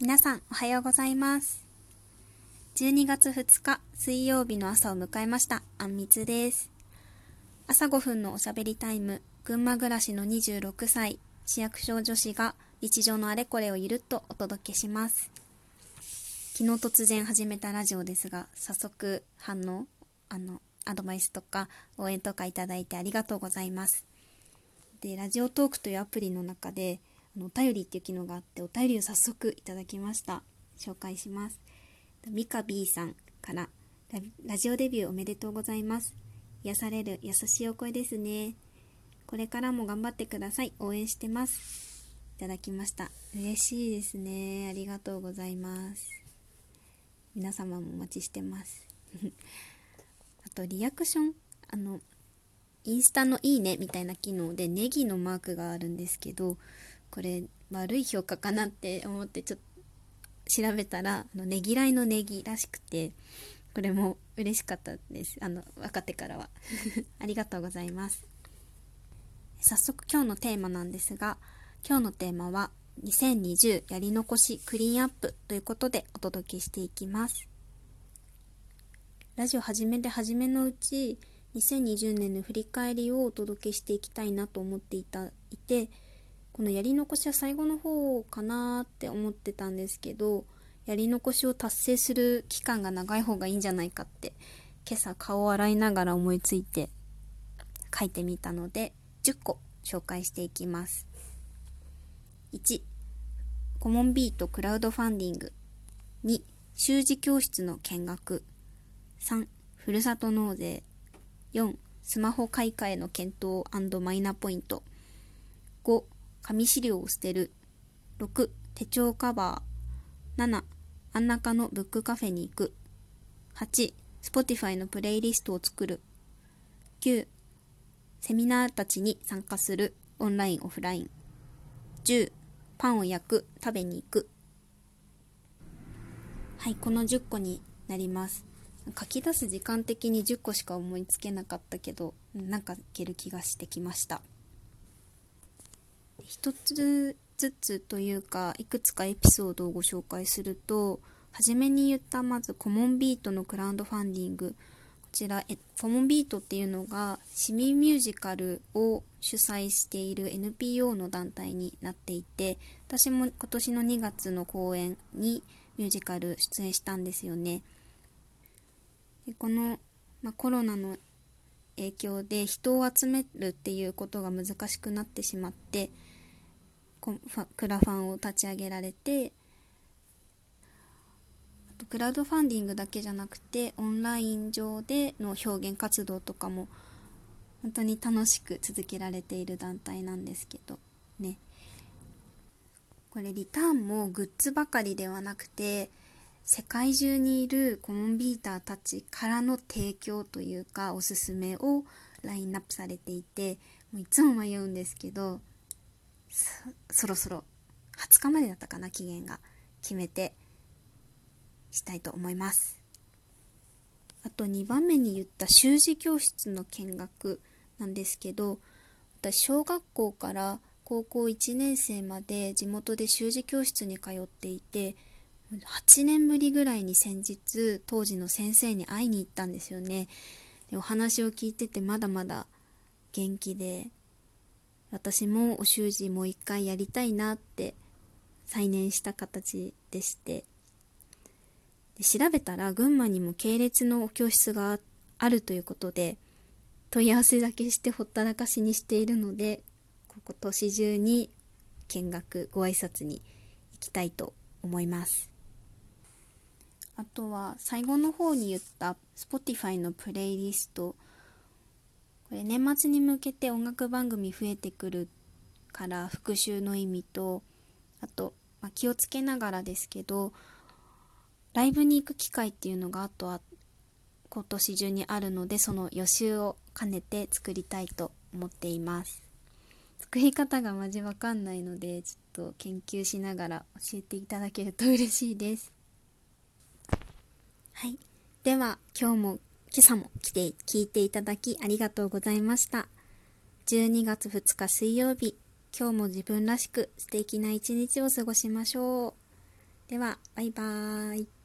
皆さんおはようございます。12月2日水曜日の朝を迎えました。あんみつです。朝5分のおしゃべりタイム群馬暮らしの26歳市役所女子が日常のあれこれをゆるっとお届けします。昨日突然始めたラジオですが早速反応あのアドバイスとか応援とかいただいてありがとうございます。でラジオトークというアプリの中でのお便りっていう機能があってお便りを早速いただきました。紹介します。ミカ B さんからラジオデビューおめでとうございます。癒される優しいお声ですね。これからも頑張ってください。応援してます。いただきました。嬉しいですね。ありがとうございます。皆様もお待ちしてます。あとリアクション。あのインスタのいいねみたいな機能でネギのマークがあるんですけどこれ悪い評価かなって思ってちょっと調べたらあのねぎらいのネギらしくてこれも嬉しかったです。あの分かってからは。ありがとうございます。早速今日のテーマなんですが今日のテーマは2020やり残しクリーンアップということでお届けしていきます。ラジオ始めて初めのうち2020年の振り返りをお届けしていきたいなと思っていたいてこのやり残しは最後の方かなって思ってたんですけどやり残しを達成する期間が長い方がいいんじゃないかって今朝顔を洗いながら思いついて書いてみたので10個紹介していきます。1コモンビートクラウドファンディング。2習字教室の見学。3ふるさと納税。4スマホ買い替えの検討マイナポイント。5紙資料を捨てる。6、手帳カバー。7、真ん中のブックカフェに行く。8、Spotify のプレイリストを作る。9、セミナーたちに参加する。オンライン、オフライン。10、パンを焼く、食べに行く。はい、この10個になります。書き出す時間的に10個しか思いつけなかったけど、なんかいける気がしてきました。一つずつというかいくつかエピソードをご紹介すると初めに言ったまずコモンビートのクラウドファンディング。こちらコモンビートっていうのが市民ミュージカルを主催している NPO の団体になっていて私も今年の2月の公演にミュージカル出演したんですよね。でこの、ま、コロナの影響で人を集めるっていうことが難しくなってしまってクラファンを立ち上げられてクラウドファンディングだけじゃなくてオンライン上での表現活動とかも本当に楽しく続けられている団体なんですけどね。これリターンもグッズばかりではなくて世界中にいるコモンビーターたちからの提供というかおすすめをラインナップされていてもういつも迷うんですけどそろそろ20日までだったかな期限が。決めてしたいと思います。あと2番目に言った習字教室の見学なんですけど私小学校から高校1年生まで地元で習字教室に通っていて8年ぶりぐらいに先日当時の先生に会いに行ったんですよね。でお話を聞いててまだまだ元気で私もお習字もう一回やりたいなって再燃した形でして。で調べたら群馬にも系列の教室があるということで問い合わせだけしてほったらかしにしているので今年中に見学ご挨拶に行きたいと思います。あとは最後の方に言った Spotify のプレイリストこれ年末に向けて音楽番組増えてくるから復習の意味とあと、まあ、気をつけながらですけどライブに行く機会っていうのがあとは今年中にあるのでその予習を兼ねて作りたいと思っています。作り方がマジわかんないのでちょっと研究しながら教えていただけると嬉しいです。はい。では今日も今朝も来て聞いていただきありがとうございました。12月2日水曜日、今日も自分らしく素敵な一日を過ごしましょう。では、バイバーイ。